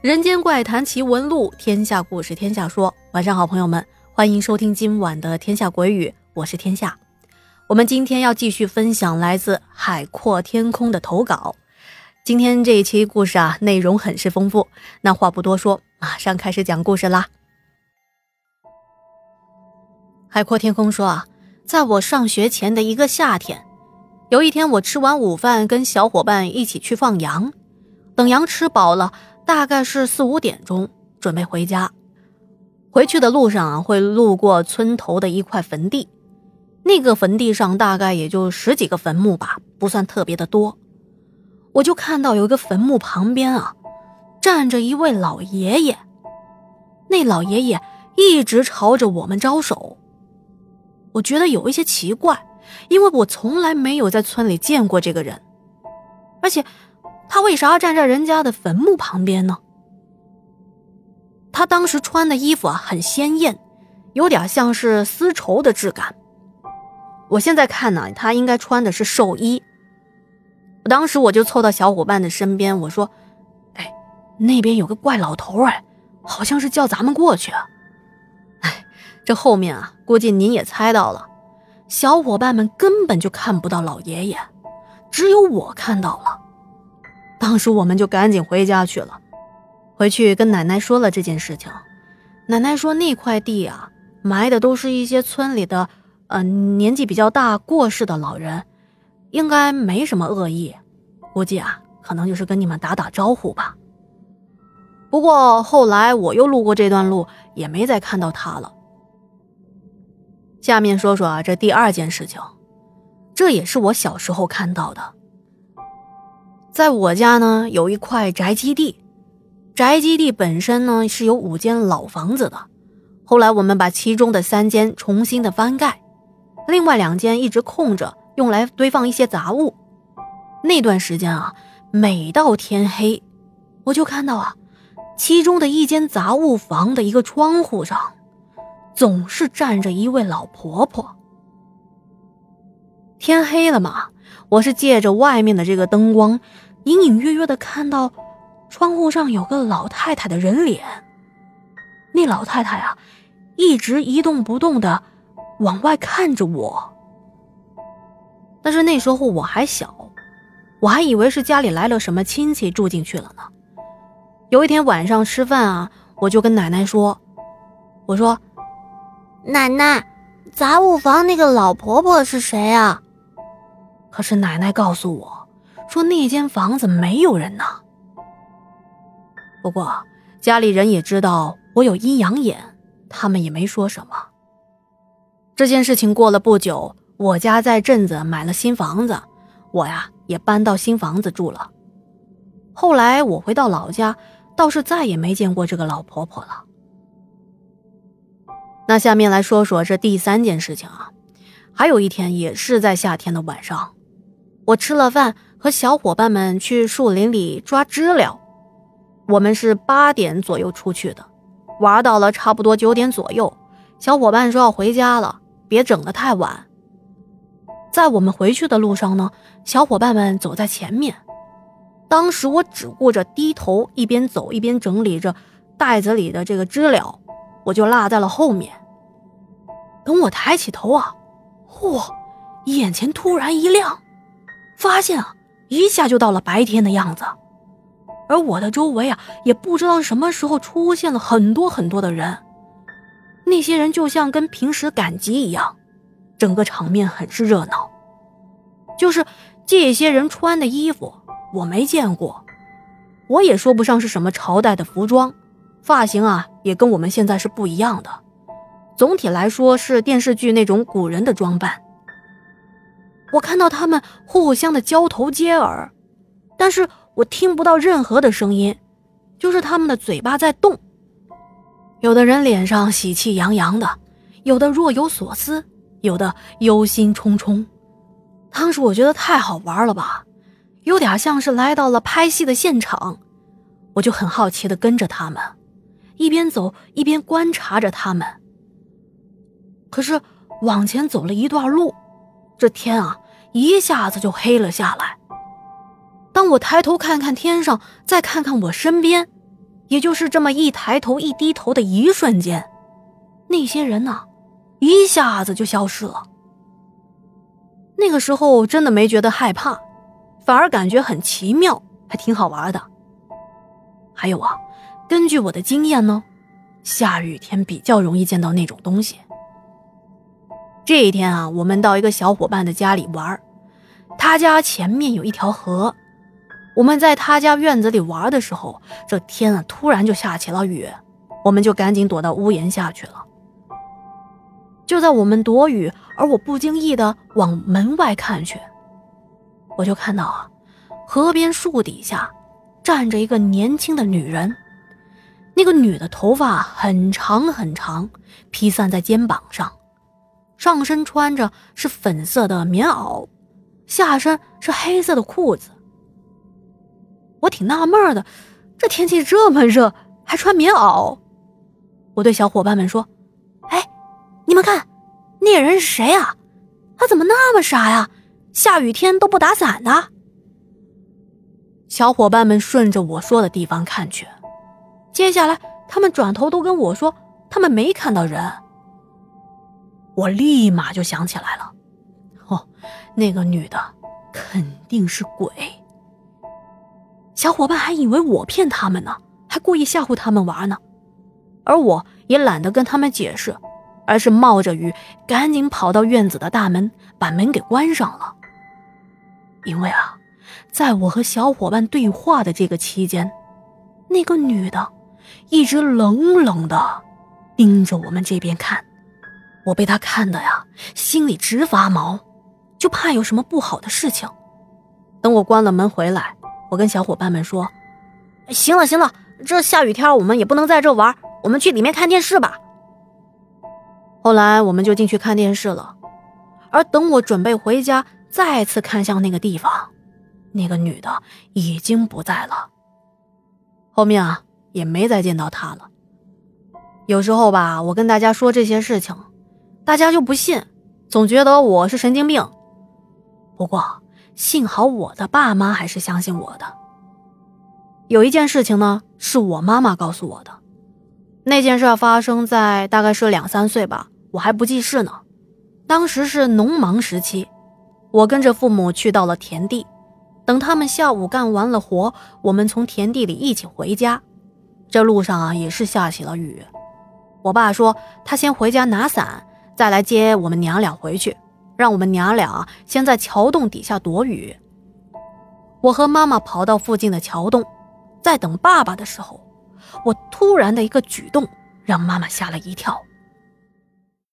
人间怪谈奇闻录，天下故事天下说。晚上好，朋友们，欢迎收听今晚的《天下鬼语》，我是天下。我们今天要继续分享来自海阔天空的投稿。今天这一期故事啊，内容很是丰富。那话不多说，马上开始讲故事啦。海阔天空说啊，在我上学前的一个夏天，有一天我吃完午饭，跟小伙伴一起去放羊，等羊吃饱了。大概是四五点钟，准备回家。回去的路上啊，会路过村头的一块坟地。那个坟地上大概也就十几个坟墓吧，不算特别的多。我就看到有一个坟墓旁边啊，站着一位老爷爷。那老爷爷一直朝着我们招手。我觉得有一些奇怪，因为我从来没有在村里见过这个人，而且。他为啥站在人家的坟墓旁边呢？他当时穿的衣服啊很鲜艳，有点像是丝绸的质感。我现在看呢，他应该穿的是寿衣。当时我就凑到小伙伴的身边，我说：“哎，那边有个怪老头哎，好像是叫咱们过去。”哎，这后面啊，估计您也猜到了，小伙伴们根本就看不到老爷爷，只有我看到了。当时我们就赶紧回家去了，回去跟奶奶说了这件事情。奶奶说那块地啊，埋的都是一些村里的，呃，年纪比较大过世的老人，应该没什么恶意，估计啊，可能就是跟你们打打招呼吧。不过后来我又路过这段路，也没再看到他了。下面说说啊，这第二件事情，这也是我小时候看到的。在我家呢，有一块宅基地，宅基地本身呢是有五间老房子的，后来我们把其中的三间重新的翻盖，另外两间一直空着，用来堆放一些杂物。那段时间啊，每到天黑，我就看到啊，其中的一间杂物房的一个窗户上，总是站着一位老婆婆。天黑了嘛，我是借着外面的这个灯光。隐隐约约的看到窗户上有个老太太的人脸，那老太太啊，一直一动不动的往外看着我。但是那时候我还小，我还以为是家里来了什么亲戚住进去了呢。有一天晚上吃饭啊，我就跟奶奶说：“我说，奶奶，杂物房那个老婆婆是谁啊？”可是奶奶告诉我。说那间房子没有人呢。不过家里人也知道我有阴阳眼，他们也没说什么。这件事情过了不久，我家在镇子买了新房子，我呀也搬到新房子住了。后来我回到老家，倒是再也没见过这个老婆婆了。那下面来说说这第三件事情啊，还有一天也是在夏天的晚上，我吃了饭。和小伙伴们去树林里抓知了，我们是八点左右出去的，玩到了差不多九点左右。小伙伴说要回家了，别整得太晚。在我们回去的路上呢，小伙伴们走在前面，当时我只顾着低头，一边走一边整理着袋子里的这个知了，我就落在了后面。等我抬起头啊，嚯，眼前突然一亮，发现啊。一下就到了白天的样子，而我的周围啊，也不知道什么时候出现了很多很多的人。那些人就像跟平时赶集一样，整个场面很是热闹。就是这些人穿的衣服我没见过，我也说不上是什么朝代的服装，发型啊也跟我们现在是不一样的。总体来说是电视剧那种古人的装扮。我看到他们互相的交头接耳，但是我听不到任何的声音，就是他们的嘴巴在动。有的人脸上喜气洋洋的，有的若有所思，有的忧心忡忡。当时我觉得太好玩了吧，有点像是来到了拍戏的现场，我就很好奇的跟着他们，一边走一边观察着他们。可是往前走了一段路。这天啊，一下子就黑了下来。当我抬头看看天上，再看看我身边，也就是这么一抬头一低头的一瞬间，那些人呢，一下子就消失了。那个时候真的没觉得害怕，反而感觉很奇妙，还挺好玩的。还有啊，根据我的经验呢，下雨天比较容易见到那种东西。这一天啊，我们到一个小伙伴的家里玩，他家前面有一条河。我们在他家院子里玩的时候，这天啊突然就下起了雨，我们就赶紧躲到屋檐下去了。就在我们躲雨，而我不经意的往门外看去，我就看到啊，河边树底下站着一个年轻的女人。那个女的头发很长很长，披散在肩膀上，上身穿着是粉色的棉袄，下身是黑色的裤子。我挺纳闷的，这天气这么热，还穿棉袄。我对小伙伴们说：“哎，你们看，那人是谁啊？他怎么那么傻呀？下雨天都不打伞的。”小伙伴们顺着我说的地方看去，接下来他们转头都跟我说，他们没看到人。我立马就想起来了，哦，那个女的肯定是鬼。小伙伴还以为我骗他们呢，还故意吓唬他们玩呢，而我也懒得跟他们解释，而是冒着雨赶紧跑到院子的大门，把门给关上了。因为啊，在我和小伙伴对话的这个期间，那个女的一直冷冷的盯着我们这边看，我被他看的呀，心里直发毛，就怕有什么不好的事情。等我关了门回来。我跟小伙伴们说：“行了行了，这下雨天我们也不能在这玩，我们去里面看电视吧。”后来我们就进去看电视了。而等我准备回家，再次看向那个地方，那个女的已经不在了。后面啊，也没再见到她了。有时候吧，我跟大家说这些事情，大家就不信，总觉得我是神经病。不过。幸好我的爸妈还是相信我的。有一件事情呢，是我妈妈告诉我的。那件事发生在大概是两三岁吧，我还不记事呢。当时是农忙时期，我跟着父母去到了田地。等他们下午干完了活，我们从田地里一起回家。这路上啊，也是下起了雨。我爸说他先回家拿伞，再来接我们娘俩回去。让我们娘俩先在桥洞底下躲雨。我和妈妈跑到附近的桥洞，在等爸爸的时候，我突然的一个举动让妈妈吓了一跳。